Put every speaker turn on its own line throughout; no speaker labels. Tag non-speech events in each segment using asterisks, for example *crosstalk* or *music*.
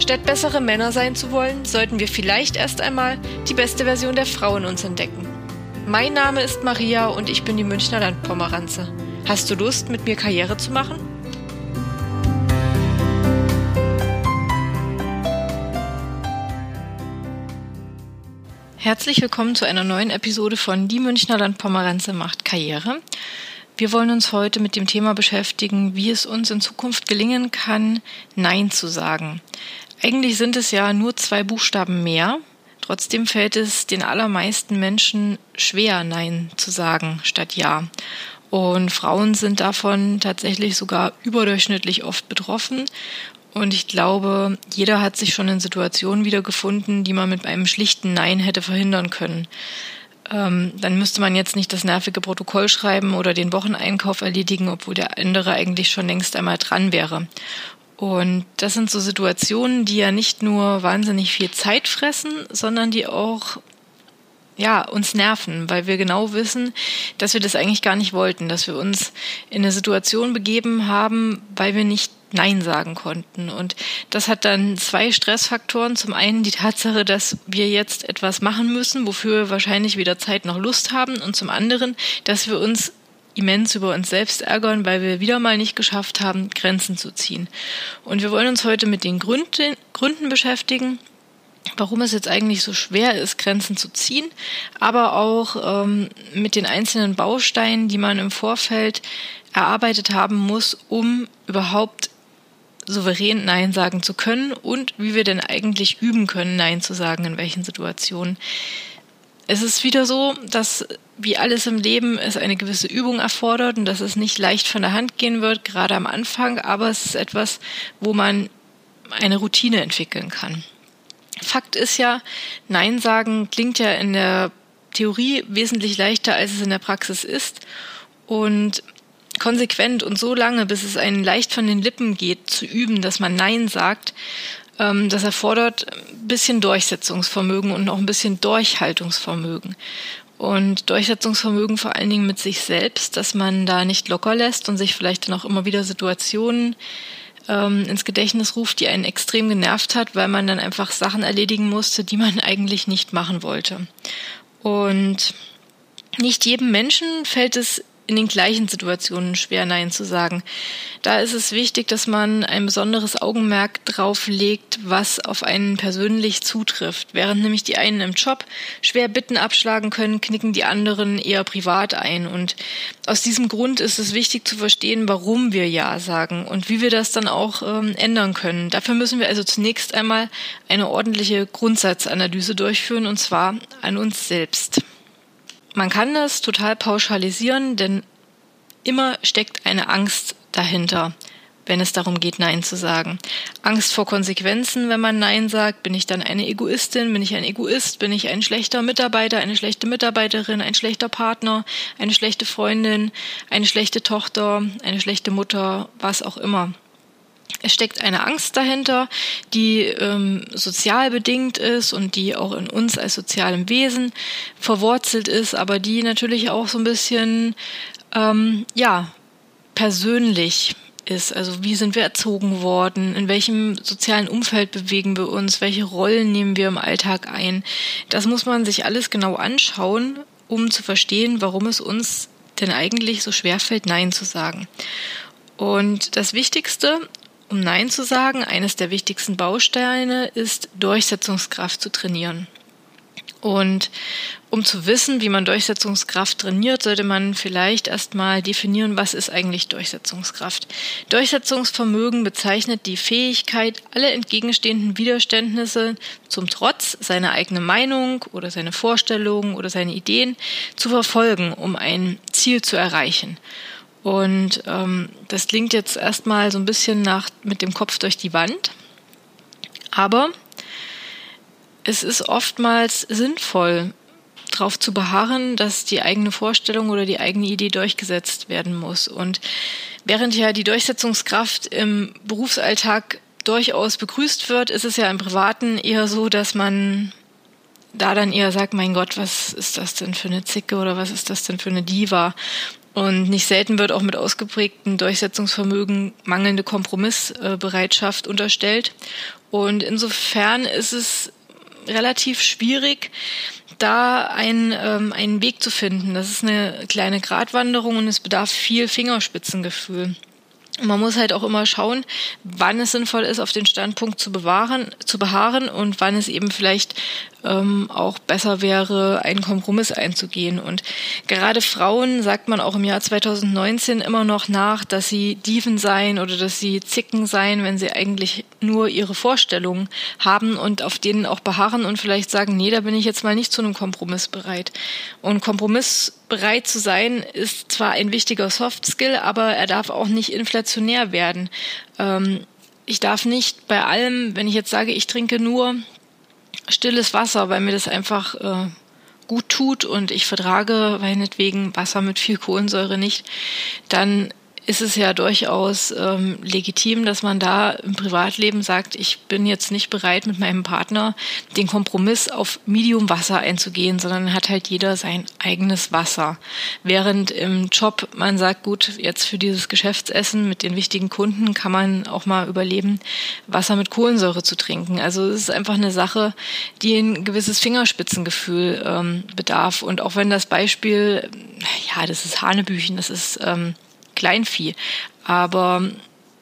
Statt bessere Männer sein zu wollen, sollten wir vielleicht erst einmal die beste Version der Frau in uns entdecken. Mein Name ist Maria und ich bin die Münchner Landpomeranze. Hast du Lust, mit mir Karriere zu machen? Herzlich willkommen zu einer neuen Episode von Die Münchner Landpomeranze macht Karriere. Wir wollen uns heute mit dem Thema beschäftigen, wie es uns in Zukunft gelingen kann, Nein zu sagen. Eigentlich sind es ja nur zwei Buchstaben mehr, Trotzdem fällt es den allermeisten Menschen schwer, Nein zu sagen statt Ja. Und Frauen sind davon tatsächlich sogar überdurchschnittlich oft betroffen. Und ich glaube, jeder hat sich schon in Situationen wiedergefunden, die man mit einem schlichten Nein hätte verhindern können. Ähm, dann müsste man jetzt nicht das nervige Protokoll schreiben oder den Wocheneinkauf erledigen, obwohl der andere eigentlich schon längst einmal dran wäre. Und das sind so Situationen, die ja nicht nur wahnsinnig viel Zeit fressen, sondern die auch ja, uns nerven, weil wir genau wissen, dass wir das eigentlich gar nicht wollten, dass wir uns in eine Situation begeben haben, weil wir nicht Nein sagen konnten. Und das hat dann zwei Stressfaktoren. Zum einen die Tatsache, dass wir jetzt etwas machen müssen, wofür wir wahrscheinlich weder Zeit noch Lust haben. Und zum anderen, dass wir uns immens über uns selbst ärgern, weil wir wieder mal nicht geschafft haben, Grenzen zu ziehen. Und wir wollen uns heute mit den Gründen, Gründen beschäftigen, warum es jetzt eigentlich so schwer ist, Grenzen zu ziehen, aber auch ähm, mit den einzelnen Bausteinen, die man im Vorfeld erarbeitet haben muss, um überhaupt souverän Nein sagen zu können und wie wir denn eigentlich üben können, Nein zu sagen, in welchen Situationen. Es ist wieder so, dass wie alles im Leben es eine gewisse Übung erfordert und dass es nicht leicht von der Hand gehen wird, gerade am Anfang, aber es ist etwas, wo man eine Routine entwickeln kann. Fakt ist ja, Nein sagen klingt ja in der Theorie wesentlich leichter, als es in der Praxis ist. Und konsequent und so lange, bis es einen leicht von den Lippen geht, zu üben, dass man Nein sagt, das erfordert ein bisschen Durchsetzungsvermögen und auch ein bisschen Durchhaltungsvermögen und Durchsetzungsvermögen vor allen Dingen mit sich selbst, dass man da nicht locker lässt und sich vielleicht dann auch immer wieder Situationen ähm, ins Gedächtnis ruft, die einen extrem genervt hat, weil man dann einfach Sachen erledigen musste, die man *laughs* eigentlich nicht machen wollte. Und nicht jedem Menschen fällt es in den gleichen Situationen schwer Nein zu sagen. Da ist es wichtig, dass man ein besonderes Augenmerk drauf legt, was auf einen persönlich zutrifft. Während nämlich die einen im Job schwer Bitten abschlagen können, knicken die anderen eher privat ein. Und aus diesem Grund ist es wichtig zu verstehen, warum wir Ja sagen und wie wir das dann auch ähm, ändern können. Dafür müssen wir also zunächst einmal eine ordentliche Grundsatzanalyse durchführen, und zwar an uns selbst. Man kann das total pauschalisieren, denn immer steckt eine Angst dahinter, wenn es darum geht, Nein zu sagen. Angst vor Konsequenzen, wenn man Nein sagt. Bin ich dann eine Egoistin? Bin ich ein Egoist? Bin ich ein schlechter Mitarbeiter, eine schlechte Mitarbeiterin, ein schlechter Partner, eine schlechte Freundin, eine schlechte Tochter, eine schlechte Mutter, was auch immer. Es steckt eine Angst dahinter, die ähm, sozial bedingt ist und die auch in uns als sozialem Wesen verwurzelt ist, aber die natürlich auch so ein bisschen, ähm, ja, persönlich ist. Also wie sind wir erzogen worden? In welchem sozialen Umfeld bewegen wir uns? Welche Rollen nehmen wir im Alltag ein? Das muss man sich alles genau anschauen, um zu verstehen, warum es uns denn eigentlich so schwer fällt, Nein zu sagen. Und das Wichtigste um Nein zu sagen, eines der wichtigsten Bausteine ist Durchsetzungskraft zu trainieren. Und um zu wissen, wie man Durchsetzungskraft trainiert, sollte man vielleicht erstmal definieren, was ist eigentlich Durchsetzungskraft. Durchsetzungsvermögen bezeichnet die Fähigkeit, alle entgegenstehenden Widerständnisse zum Trotz seine eigene Meinung oder seine Vorstellungen oder seine Ideen zu verfolgen, um ein Ziel zu erreichen. Und ähm, das klingt jetzt erstmal so ein bisschen nach mit dem Kopf durch die Wand. Aber es ist oftmals sinnvoll, darauf zu beharren, dass die eigene Vorstellung oder die eigene Idee durchgesetzt werden muss. Und während ja die Durchsetzungskraft im Berufsalltag durchaus begrüßt wird, ist es ja im Privaten eher so, dass man da dann eher sagt, mein Gott, was ist das denn für eine Zicke oder was ist das denn für eine Diva? Und nicht selten wird auch mit ausgeprägtem Durchsetzungsvermögen mangelnde Kompromissbereitschaft unterstellt. Und insofern ist es relativ schwierig, da ein, ähm, einen Weg zu finden. Das ist eine kleine Gratwanderung und es bedarf viel Fingerspitzengefühl. Man muss halt auch immer schauen, wann es sinnvoll ist, auf den Standpunkt zu bewahren, zu beharren und wann es eben vielleicht ähm, auch besser wäre, einen Kompromiss einzugehen. Und gerade Frauen sagt man auch im Jahr 2019 immer noch nach, dass sie Dieven seien oder dass sie Zicken seien, wenn sie eigentlich nur ihre Vorstellungen haben und auf denen auch beharren und vielleicht sagen, nee, da bin ich jetzt mal nicht zu einem Kompromiss bereit. Und Kompromiss bereit zu sein ist zwar ein wichtiger Soft Skill, aber er darf auch nicht inflationär werden. Ähm, ich darf nicht bei allem, wenn ich jetzt sage, ich trinke nur stilles Wasser, weil mir das einfach äh, gut tut und ich vertrage meinetwegen Wasser mit viel Kohlensäure nicht, dann ist es ja durchaus ähm, legitim, dass man da im Privatleben sagt, ich bin jetzt nicht bereit, mit meinem Partner den Kompromiss auf Medium Wasser einzugehen, sondern hat halt jeder sein eigenes Wasser. Während im Job man sagt, gut, jetzt für dieses Geschäftsessen mit den wichtigen Kunden kann man auch mal überleben, Wasser mit Kohlensäure zu trinken. Also es ist einfach eine Sache, die ein gewisses Fingerspitzengefühl ähm, bedarf. Und auch wenn das Beispiel, ja, das ist Hanebüchen, das ist ähm, Kleinvieh. Aber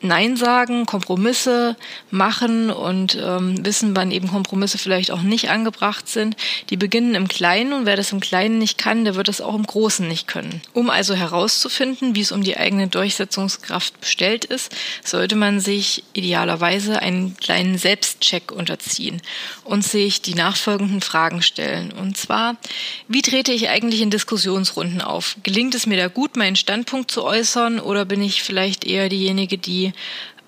Nein sagen, Kompromisse machen und ähm, wissen, wann eben Kompromisse vielleicht auch nicht angebracht sind. Die beginnen im Kleinen und wer das im Kleinen nicht kann, der wird es auch im Großen nicht können. Um also herauszufinden, wie es um die eigene Durchsetzungskraft bestellt ist, sollte man sich idealerweise einen kleinen Selbstcheck unterziehen und sich die nachfolgenden Fragen stellen. Und zwar, wie trete ich eigentlich in Diskussionsrunden auf? Gelingt es mir da gut, meinen Standpunkt zu äußern oder bin ich vielleicht eher diejenige, die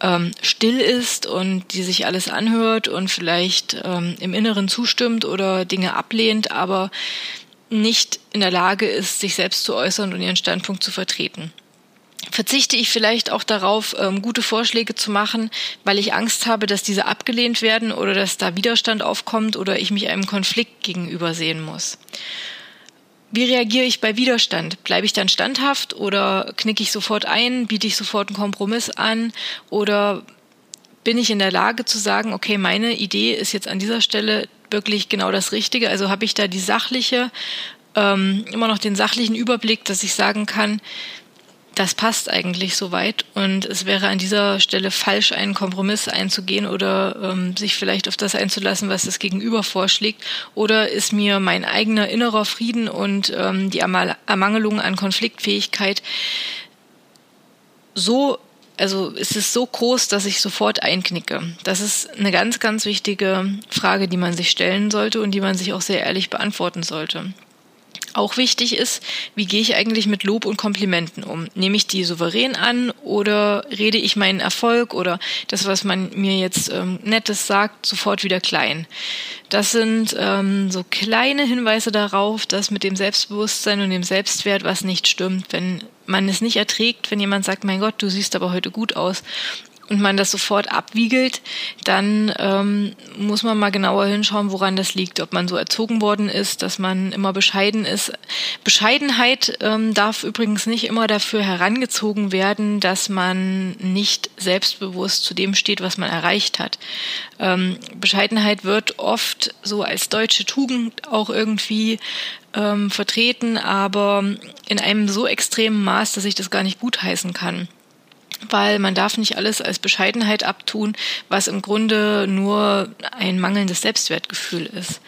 ähm, still ist und die sich alles anhört und vielleicht ähm, im Inneren zustimmt oder Dinge ablehnt, aber nicht in der Lage ist, sich selbst zu äußern und ihren Standpunkt zu vertreten. Verzichte ich vielleicht auch darauf, ähm, gute Vorschläge zu machen, weil ich Angst habe, dass diese abgelehnt werden oder dass da Widerstand aufkommt oder ich mich einem Konflikt gegenüber sehen muss. Wie reagiere ich bei Widerstand? Bleibe ich dann standhaft oder knicke ich sofort ein, biete ich sofort einen Kompromiss an oder bin ich in der Lage zu sagen, okay, meine Idee ist jetzt an dieser Stelle wirklich genau das Richtige? Also habe ich da die sachliche, ähm, immer noch den sachlichen Überblick, dass ich sagen kann, das passt eigentlich soweit und es wäre an dieser Stelle falsch, einen Kompromiss einzugehen oder ähm, sich vielleicht auf das einzulassen, was das Gegenüber vorschlägt. Oder ist mir mein eigener innerer Frieden und ähm, die Ermangelung an Konfliktfähigkeit so also ist es so groß, dass ich sofort einknicke? Das ist eine ganz, ganz wichtige Frage, die man sich stellen sollte und die man sich auch sehr ehrlich beantworten sollte. Auch wichtig ist, wie gehe ich eigentlich mit Lob und Komplimenten um? Nehme ich die souverän an oder rede ich meinen Erfolg oder das, was man mir jetzt ähm, Nettes sagt, sofort wieder klein? Das sind ähm, so kleine Hinweise darauf, dass mit dem Selbstbewusstsein und dem Selbstwert was nicht stimmt, wenn man es nicht erträgt, wenn jemand sagt, mein Gott, du siehst aber heute gut aus und man das sofort abwiegelt, dann ähm, muss man mal genauer hinschauen, woran das liegt. Ob man so erzogen worden ist, dass man immer bescheiden ist. Bescheidenheit ähm, darf übrigens nicht immer dafür herangezogen werden, dass man nicht selbstbewusst zu dem steht, was man erreicht hat. Ähm, Bescheidenheit wird oft so als deutsche Tugend auch irgendwie ähm, vertreten, aber in einem so extremen Maß, dass ich das gar nicht gutheißen kann weil man darf nicht alles als Bescheidenheit abtun, was im Grunde nur ein mangelndes Selbstwertgefühl ist.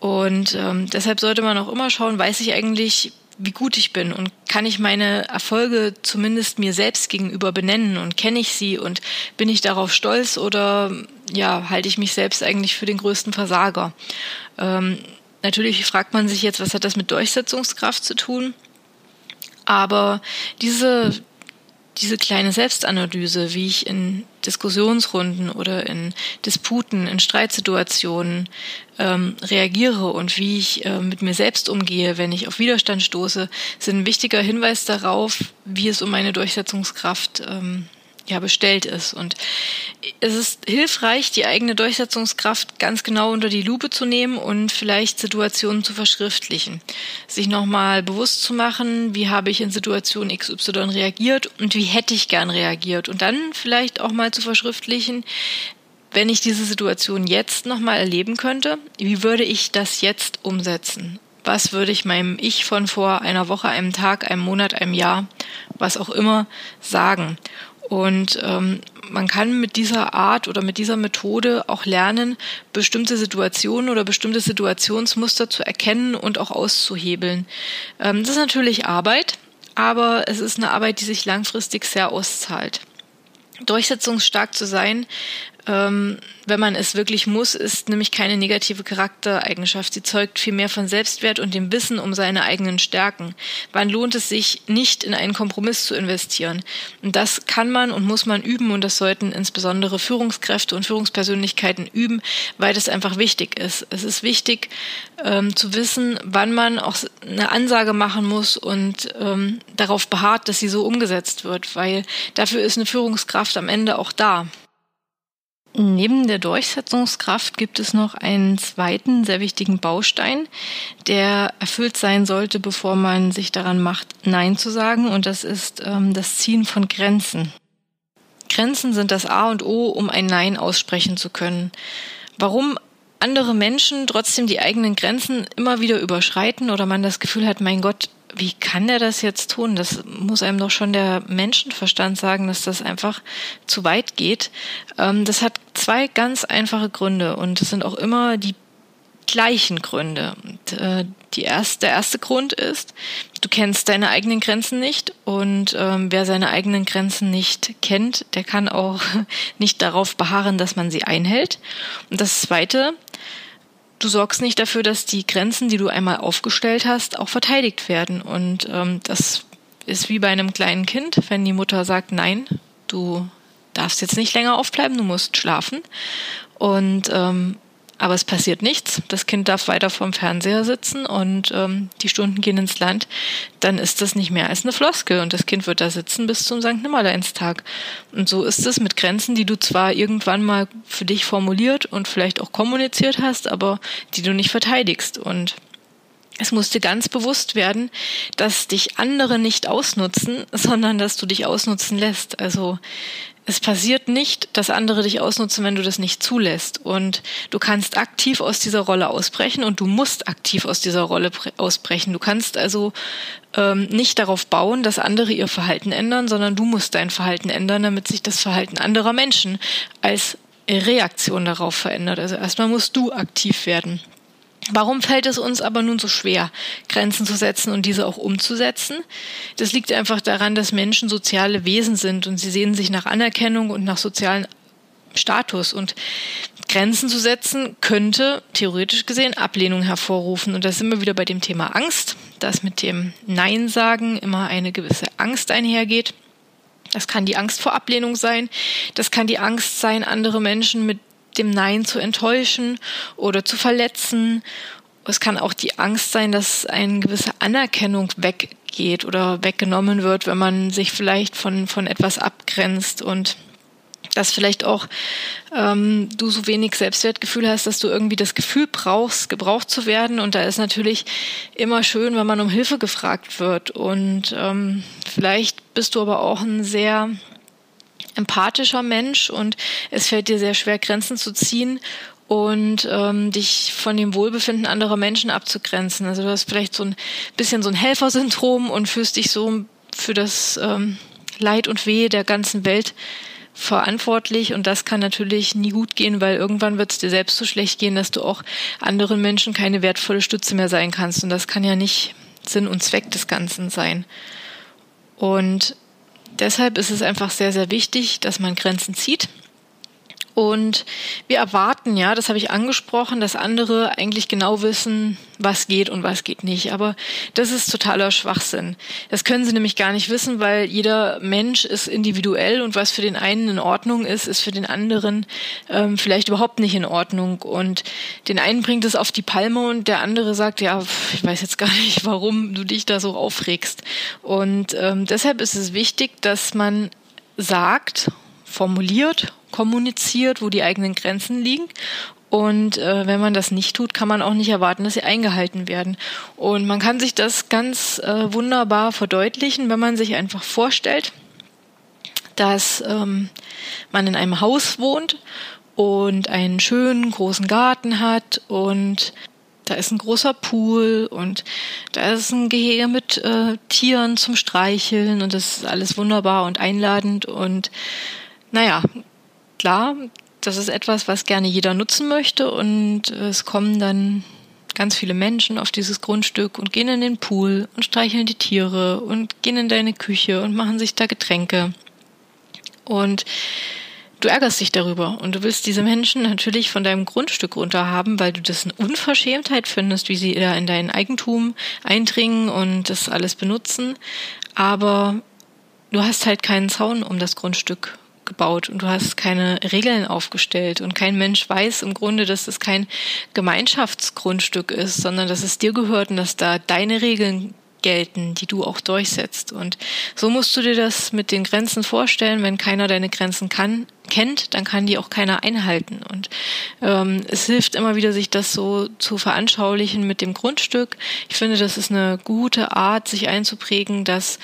Und ähm, deshalb sollte man auch immer schauen, weiß ich eigentlich, wie gut ich bin und kann ich meine Erfolge zumindest mir selbst gegenüber benennen und kenne ich sie und bin ich darauf stolz oder ja, halte ich mich selbst eigentlich für den größten Versager? Ähm, natürlich fragt man sich jetzt, was hat das mit Durchsetzungskraft zu tun? Aber diese diese kleine Selbstanalyse, wie ich in Diskussionsrunden oder in Disputen, in Streitsituationen ähm, reagiere und wie ich äh, mit mir selbst umgehe, wenn ich auf Widerstand stoße, sind ein wichtiger Hinweis darauf, wie es um meine Durchsetzungskraft ähm, ja bestellt ist. Und es ist hilfreich, die eigene Durchsetzungskraft ganz genau unter die Lupe zu nehmen und vielleicht Situationen zu verschriftlichen. Sich nochmal bewusst zu machen, wie habe ich in Situation XY reagiert und wie hätte ich gern reagiert. Und dann vielleicht auch mal zu verschriftlichen, wenn ich diese Situation jetzt nochmal erleben könnte, wie würde ich das jetzt umsetzen? Was würde ich meinem Ich von vor einer Woche, einem Tag, einem Monat, einem Jahr, was auch immer sagen? Und ähm, man kann mit dieser Art oder mit dieser Methode auch lernen, bestimmte Situationen oder bestimmte Situationsmuster zu erkennen und auch auszuhebeln. Ähm, das ist natürlich Arbeit, aber es ist eine Arbeit, die sich langfristig sehr auszahlt. Durchsetzungsstark zu sein ähm, wenn man es wirklich muss, ist nämlich keine negative Charaktereigenschaft. Sie zeugt vielmehr von Selbstwert und dem Wissen um seine eigenen Stärken. Wann lohnt es sich, nicht in einen Kompromiss zu investieren? Und das kann man und muss man üben und das sollten insbesondere Führungskräfte und Führungspersönlichkeiten üben, weil das einfach wichtig ist. Es ist wichtig ähm, zu wissen, wann man auch eine Ansage machen muss und ähm, darauf beharrt, dass sie so umgesetzt wird, weil dafür ist eine Führungskraft am Ende auch da. Neben der Durchsetzungskraft gibt es noch einen zweiten sehr wichtigen Baustein, der erfüllt sein sollte, bevor man sich daran macht, Nein zu sagen, und das ist ähm, das Ziehen von Grenzen. Grenzen sind das A und O, um ein Nein aussprechen zu können. Warum andere Menschen trotzdem die eigenen Grenzen immer wieder überschreiten oder man das Gefühl hat, mein Gott, wie kann der das jetzt tun? Das muss einem doch schon der Menschenverstand sagen, dass das einfach zu weit geht. Ähm, das hat zwei ganz einfache Gründe und es sind auch immer die gleichen Gründe. Und, äh, die erste, der erste Grund ist, du kennst deine eigenen Grenzen nicht und ähm, wer seine eigenen Grenzen nicht kennt, der kann auch *laughs* nicht darauf beharren, dass man sie einhält. Und das zweite, du sorgst nicht dafür, dass die Grenzen, die du einmal aufgestellt hast, auch verteidigt werden. Und ähm, das ist wie bei einem kleinen Kind, wenn die Mutter sagt, nein, du darfst jetzt nicht länger aufbleiben, du musst schlafen. Und ähm, aber es passiert nichts. Das Kind darf weiter vorm Fernseher sitzen und ähm, die Stunden gehen ins Land. Dann ist das nicht mehr als eine Floskel und das Kind wird da sitzen bis zum St. Nimmerleinstag. Und so ist es mit Grenzen, die du zwar irgendwann mal für dich formuliert und vielleicht auch kommuniziert hast, aber die du nicht verteidigst. Und es muss dir ganz bewusst werden, dass dich andere nicht ausnutzen, *laughs* sondern dass du dich ausnutzen lässt. Also es passiert nicht, dass andere dich ausnutzen, wenn du das nicht zulässt. Und du kannst aktiv aus dieser Rolle ausbrechen und du musst aktiv aus dieser Rolle ausbrechen. Du kannst also ähm, nicht darauf bauen, dass andere ihr Verhalten ändern, sondern du musst dein Verhalten ändern, damit sich das Verhalten anderer Menschen als Reaktion darauf verändert. Also erstmal musst du aktiv werden. Warum fällt es uns aber nun so schwer, Grenzen zu setzen und diese auch umzusetzen? Das liegt einfach daran, dass Menschen soziale Wesen sind und sie sehen sich nach Anerkennung und nach sozialen Status. Und Grenzen zu setzen könnte theoretisch gesehen Ablehnung hervorrufen. Und da sind wir wieder bei dem Thema Angst, dass mit dem Nein sagen immer eine gewisse Angst einhergeht. Das kann die Angst vor Ablehnung sein. Das kann die Angst sein, andere Menschen mit dem Nein zu enttäuschen oder zu verletzen. Es kann auch die Angst sein, dass eine gewisse Anerkennung weggeht oder weggenommen wird, wenn man sich vielleicht von, von etwas abgrenzt und dass vielleicht auch ähm, du so wenig Selbstwertgefühl hast, dass du irgendwie das Gefühl brauchst, gebraucht zu werden. Und da ist natürlich immer schön, wenn man um Hilfe gefragt wird. Und ähm, vielleicht bist du aber auch ein sehr empathischer Mensch und es fällt dir sehr schwer, Grenzen zu ziehen und ähm, dich von dem Wohlbefinden anderer Menschen abzugrenzen. Also du hast vielleicht so ein bisschen so ein Helfersyndrom und fühlst dich so für das ähm, Leid und Weh der ganzen Welt verantwortlich und das kann natürlich nie gut gehen, weil irgendwann wird es dir selbst so schlecht gehen, dass du auch anderen Menschen keine wertvolle Stütze mehr sein kannst und das kann ja nicht Sinn und Zweck des Ganzen sein. Und deshalb ist es einfach sehr, sehr wichtig, dass man Grenzen zieht Und wir erwarten, ja, das habe ich angesprochen, dass andere eigentlich genau wissen, was geht und was geht nicht. Aber das ist totaler Schwachsinn. Das können sie nämlich gar nicht wissen, weil jeder Mensch ist individuell und was für den einen in Ordnung ist, ist für den anderen ähm, vielleicht überhaupt nicht in Ordnung. Und den einen bringt es auf die Palme und der andere sagt, ja, ich weiß jetzt gar nicht, warum du dich da so aufregst. Und ähm, deshalb ist es wichtig, dass man sagt, formuliert kommuniziert, wo die eigenen Grenzen liegen. Und äh, wenn man das nicht tut, kann man auch nicht erwarten, dass sie eingehalten werden. Und man kann sich das ganz äh, wunderbar verdeutlichen, wenn man sich einfach vorstellt, dass ähm, man in einem Haus wohnt und einen schönen großen Garten hat und da ist ein großer Pool und da ist ein Gehege mit äh, Tieren zum Streicheln und das ist alles wunderbar und einladend und naja, klar, das ist etwas, was gerne jeder nutzen möchte und es kommen dann ganz viele Menschen auf dieses Grundstück und gehen in den Pool und streicheln die Tiere und gehen in deine Küche und machen sich da Getränke. Und du ärgerst dich darüber und du willst diese Menschen natürlich von deinem Grundstück runterhaben, weil du das eine Unverschämtheit findest, wie sie da in dein Eigentum eindringen und das alles benutzen. Aber du hast halt keinen Zaun um das Grundstück gebaut und du hast keine Regeln aufgestellt und kein Mensch weiß im Grunde, dass es kein Gemeinschaftsgrundstück ist, sondern dass es dir gehört und dass da deine Regeln gelten, die du auch durchsetzt. Und so musst du dir das mit den Grenzen vorstellen. Wenn keiner deine Grenzen kann, kennt, dann kann die auch keiner einhalten. Und ähm, es hilft immer wieder, sich das so zu veranschaulichen mit dem Grundstück. Ich finde, das ist eine gute Art, sich einzuprägen, dass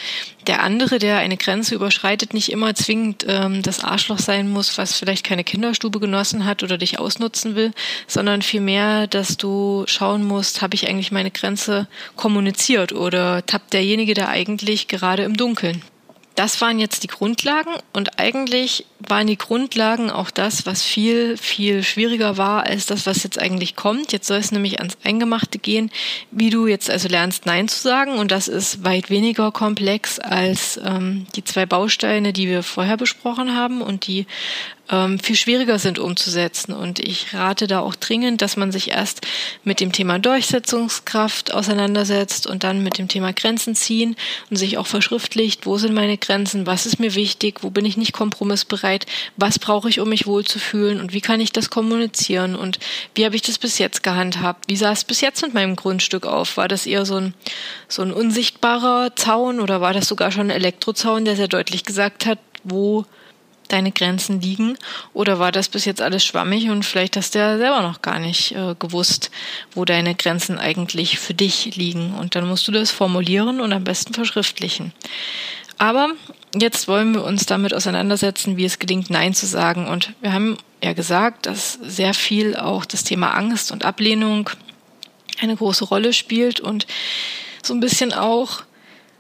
der andere, der eine Grenze überschreitet, nicht immer zwingend ähm, das Arschloch sein muss, was vielleicht keine Kinderstube genossen hat oder dich ausnutzen will, sondern vielmehr, dass du schauen musst, habe ich eigentlich meine Grenze kommuniziert oder tappt derjenige da eigentlich gerade im Dunkeln. Das waren jetzt die Grundlagen und eigentlich waren die Grundlagen auch das, was viel, viel schwieriger war als das, was jetzt eigentlich kommt. Jetzt soll es nämlich ans Eingemachte gehen, wie du jetzt also lernst, Nein zu sagen. Und das ist weit weniger komplex als ähm, die zwei Bausteine, die wir vorher besprochen haben und die ähm, viel schwieriger sind umzusetzen. Und ich rate da auch dringend, dass man sich erst mit dem Thema Durchsetzungskraft auseinandersetzt und dann mit dem Thema Grenzen ziehen und sich auch verschriftlicht, wo sind meine Grenzen, was ist mir wichtig, wo bin ich nicht kompromissbereit, was brauche ich, um mich wohlzufühlen und wie kann ich das kommunizieren und wie habe ich das bis jetzt gehandhabt, wie sah es bis jetzt mit meinem Grundstück auf, war das eher so ein, so ein unsichtbarer Zaun oder war das sogar schon ein Elektrozaun, der sehr deutlich gesagt hat, wo deine Grenzen liegen? Oder war das bis jetzt alles schwammig und vielleicht hast du ja selber noch gar nicht äh, gewusst, wo deine Grenzen eigentlich für dich liegen? Und dann musst du das formulieren und am besten verschriftlichen. Aber jetzt wollen wir uns damit auseinandersetzen, wie es gelingt, Nein zu sagen. Und wir haben ja gesagt, dass sehr viel auch das Thema Angst und Ablehnung eine große Rolle spielt und so ein bisschen auch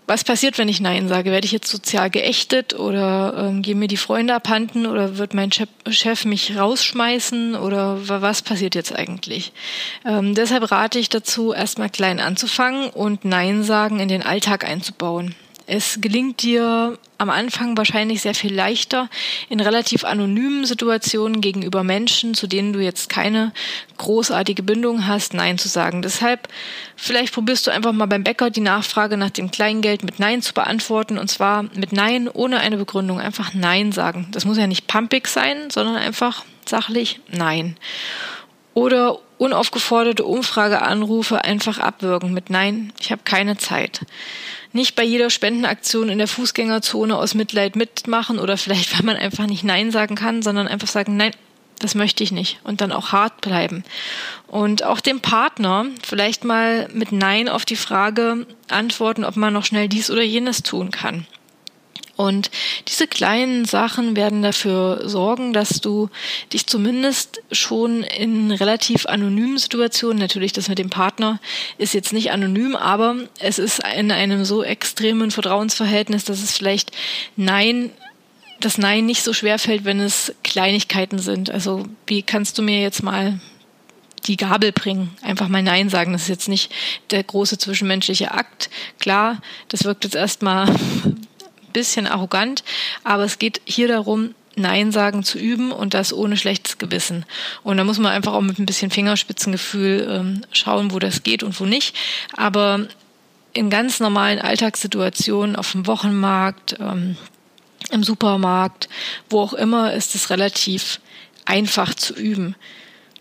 was passiert, wenn ich Nein sage? Werde ich jetzt sozial geächtet oder ähm, gehen mir die Freunde abhanden oder wird mein Chef mich rausschmeißen oder was passiert jetzt eigentlich? Ähm, deshalb rate ich dazu, erstmal klein anzufangen und Nein sagen in den Alltag einzubauen. Es gelingt dir am Anfang wahrscheinlich sehr viel leichter, in relativ anonymen Situationen gegenüber Menschen, zu denen du jetzt keine großartige Bindung hast, Nein zu sagen. Deshalb, vielleicht probierst du einfach mal beim Bäcker die Nachfrage nach dem Kleingeld mit Nein zu beantworten und zwar mit Nein ohne eine Begründung. Einfach Nein sagen. Das muss ja nicht pumpig sein, sondern einfach sachlich Nein. Oder unaufgeforderte Umfrageanrufe einfach abwürgen mit Nein, ich habe keine Zeit. Nicht bei jeder Spendenaktion in der Fußgängerzone aus Mitleid mitmachen oder vielleicht, *laughs* weil man einfach nicht Nein sagen kann, sondern einfach sagen, nein, das möchte ich nicht und dann auch hart bleiben. Und auch dem Partner vielleicht mal mit Nein auf die Frage antworten, ob man noch schnell dies oder jenes tun kann. Und diese kleinen Sachen werden dafür sorgen, dass du dich zumindest schon in relativ anonymen Situationen, natürlich das mit dem Partner ist jetzt nicht anonym, aber es ist in einem so extremen Vertrauensverhältnis, dass es vielleicht Nein das Nein nicht so schwer fällt, wenn es Kleinigkeiten sind. Also wie kannst du mir jetzt mal die Gabel bringen, einfach mal Nein sagen. Das ist jetzt nicht der große zwischenmenschliche Akt. Klar, das wirkt jetzt erstmal bisschen arrogant, aber es geht hier darum, Nein sagen zu üben und das ohne schlechtes Gewissen. Und da muss man einfach auch mit ein bisschen Fingerspitzengefühl ähm, schauen, wo das geht und wo nicht. Aber in ganz normalen Alltagssituationen auf dem Wochenmarkt, ähm, im Supermarkt, wo auch immer, ist es relativ einfach zu üben.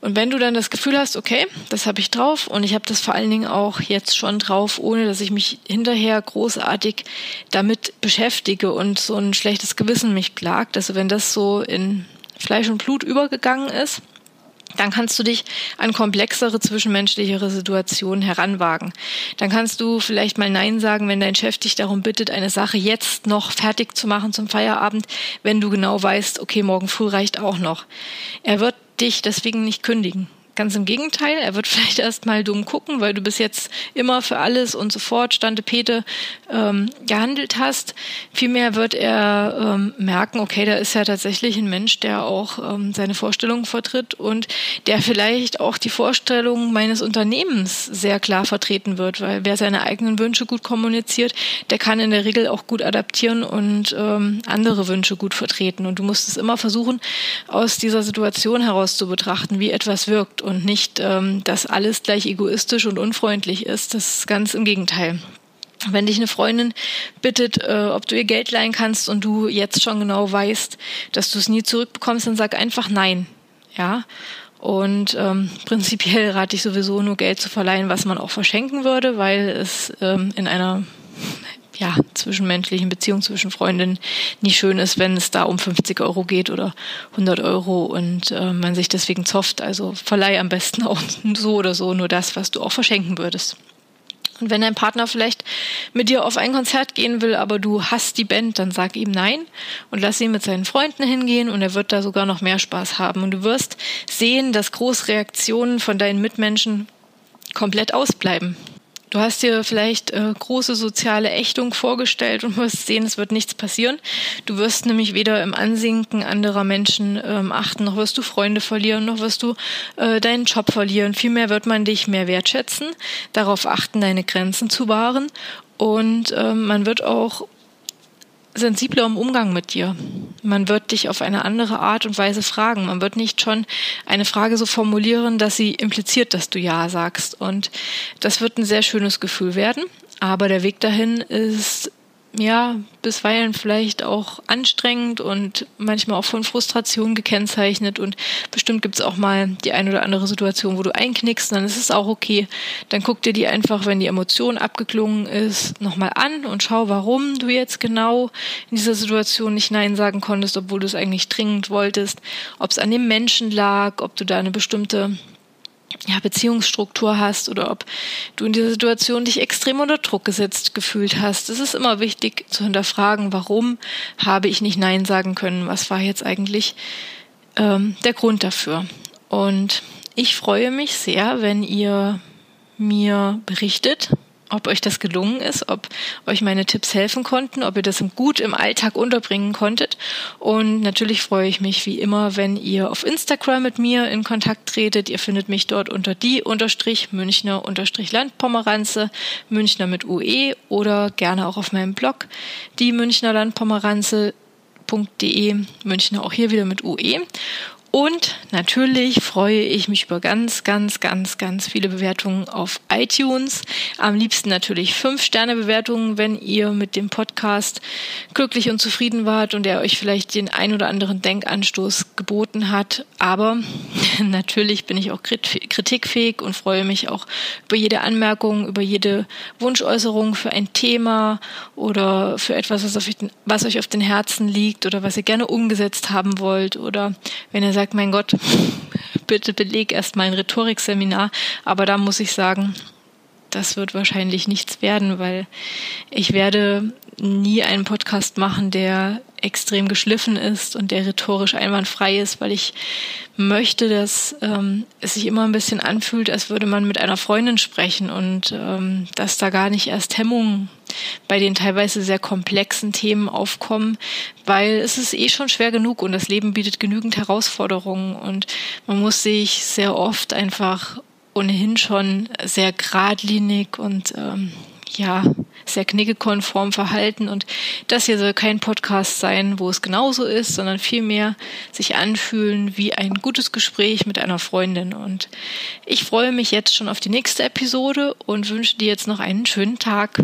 Und wenn du dann das Gefühl hast, okay, das habe ich drauf und ich habe das vor allen Dingen auch jetzt schon drauf, ohne dass ich mich hinterher großartig damit beschäftige und so ein schlechtes Gewissen mich plagt, also wenn das so in Fleisch und Blut übergegangen ist, dann kannst du dich an komplexere zwischenmenschlichere Situationen heranwagen. Dann kannst du vielleicht mal Nein sagen, wenn dein Chef dich darum bittet, eine Sache jetzt noch fertig zu machen zum Feierabend, wenn du genau weißt, okay, morgen früh reicht auch noch. Er wird dich deswegen nicht kündigen. Ganz im Gegenteil, er wird *laughs* vielleicht erst mal dumm gucken, weil du bis jetzt immer für alles und sofort Stande Pete ähm, gehandelt hast. Vielmehr wird er ähm, merken, okay, da ist ja tatsächlich ein Mensch, der auch ähm, seine Vorstellungen vertritt und der vielleicht auch die Vorstellungen meines Unternehmens sehr klar vertreten wird, weil wer seine eigenen Wünsche gut kommuniziert, der kann in der Regel auch gut adaptieren und ähm, andere Wünsche gut vertreten. Und du musst es immer versuchen, aus dieser Situation heraus zu betrachten, wie etwas wirkt und nicht, ähm, dass alles gleich egoistisch und unfreundlich ist. Das ist ganz im Gegenteil. Wenn dich eine Freundin bittet, äh, ob du ihr Geld leihen kannst und du jetzt schon genau weißt, dass du es nie zurückbekommst, dann sag einfach nein. Ja. Und ähm, prinzipiell rate ich sowieso nur Geld zu verleihen, was man auch verschenken würde, weil es ähm, in einer ja, zwischenmenschlichen Beziehung zwischen Freundinnen nicht schön ist, wenn es da um 50 Euro geht oder 100 Euro und äh, man sich deswegen zofft. Also verleih am besten auch *laughs* so oder so nur das, was du auch verschenken würdest. Und wenn dein Partner vielleicht mit dir auf ein Konzert gehen will, aber du hast die Band, dann sag ihm nein und lass ihn mit seinen Freunden hingehen und er wird da sogar noch mehr Spaß haben. Und du wirst sehen, dass Großreaktionen von deinen Mitmenschen komplett ausbleiben. Du hast dir vielleicht äh, große soziale Ächtung vorgestellt und wirst sehen, es wird nichts passieren. Du wirst nämlich weder im Ansinken anderer Menschen ähm, achten, noch wirst du Freunde verlieren, noch wirst du äh, deinen Job verlieren. Vielmehr wird man dich mehr wertschätzen, darauf achten, deine Grenzen zu wahren und äh, man wird auch sensibler im Umgang mit dir. Man wird dich auf eine andere Art und Weise fragen. Man wird nicht schon eine Frage so formulieren, dass sie impliziert, dass du Ja sagst. Und das wird ein sehr schönes Gefühl werden. Aber der Weg dahin ist ja, bisweilen vielleicht auch anstrengend und manchmal auch von Frustration gekennzeichnet. Und bestimmt gibt's auch mal die ein oder andere Situation, wo du einknickst, dann ist es auch okay. Dann guck dir die einfach, wenn die Emotion abgeklungen ist, nochmal an und schau, warum du jetzt genau in dieser Situation nicht Nein sagen konntest, obwohl du es eigentlich dringend wolltest. Ob es an dem Menschen lag, ob du da eine bestimmte ja, Beziehungsstruktur hast oder ob du in dieser Situation dich extrem unter Druck gesetzt gefühlt hast. Es ist immer wichtig zu hinterfragen, warum habe ich nicht Nein sagen können? Was war jetzt eigentlich ähm, der Grund dafür? Und ich freue mich sehr, wenn ihr mir berichtet, ob euch das gelungen ist, ob euch meine Tipps helfen konnten, ob ihr das gut im Alltag unterbringen konntet. Und natürlich freue ich mich wie immer, wenn ihr auf Instagram mit mir in Kontakt tretet. Ihr findet mich dort unter die unterstrich Münchner unterstrich Landpomeranze, Münchner mit UE oder gerne auch auf meinem Blog die Münchner Landpomeranze.de, Münchner auch hier wieder mit UE. Und natürlich freue ich mich über ganz, ganz, ganz, ganz viele Bewertungen auf iTunes. Am liebsten natürlich fünf Sterne Bewertungen, wenn ihr mit dem Podcast glücklich und zufrieden wart und er euch vielleicht den ein oder anderen Denkanstoß geboten hat. Aber *laughs* natürlich bin ich auch kritikfähig und freue mich auch über jede Anmerkung, über jede Wunschäußerung für ein Thema oder für etwas, was, was euch auf den Herzen liegt oder was ihr gerne umgesetzt haben wollt oder wenn ihr sagt, mein Gott, bitte beleg erst mal ein Rhetorikseminar. Aber da muss ich sagen, das wird wahrscheinlich nichts werden, weil ich werde nie einen Podcast machen, der extrem geschliffen ist und der rhetorisch einwandfrei ist, weil ich möchte, dass ähm, es sich immer ein bisschen anfühlt, als würde man mit einer Freundin sprechen und ähm, dass da gar nicht erst Hemmungen bei den teilweise sehr komplexen Themen aufkommen, weil es ist eh schon schwer genug und das Leben bietet genügend Herausforderungen und man muss sich sehr oft einfach ohnehin schon sehr geradlinig und ähm, ja, sehr knickekonform verhalten und das hier soll kein Podcast sein, wo es genauso ist, sondern vielmehr sich anfühlen wie ein gutes Gespräch mit einer Freundin. Und ich freue mich jetzt schon auf die nächste Episode und wünsche dir jetzt noch einen schönen Tag.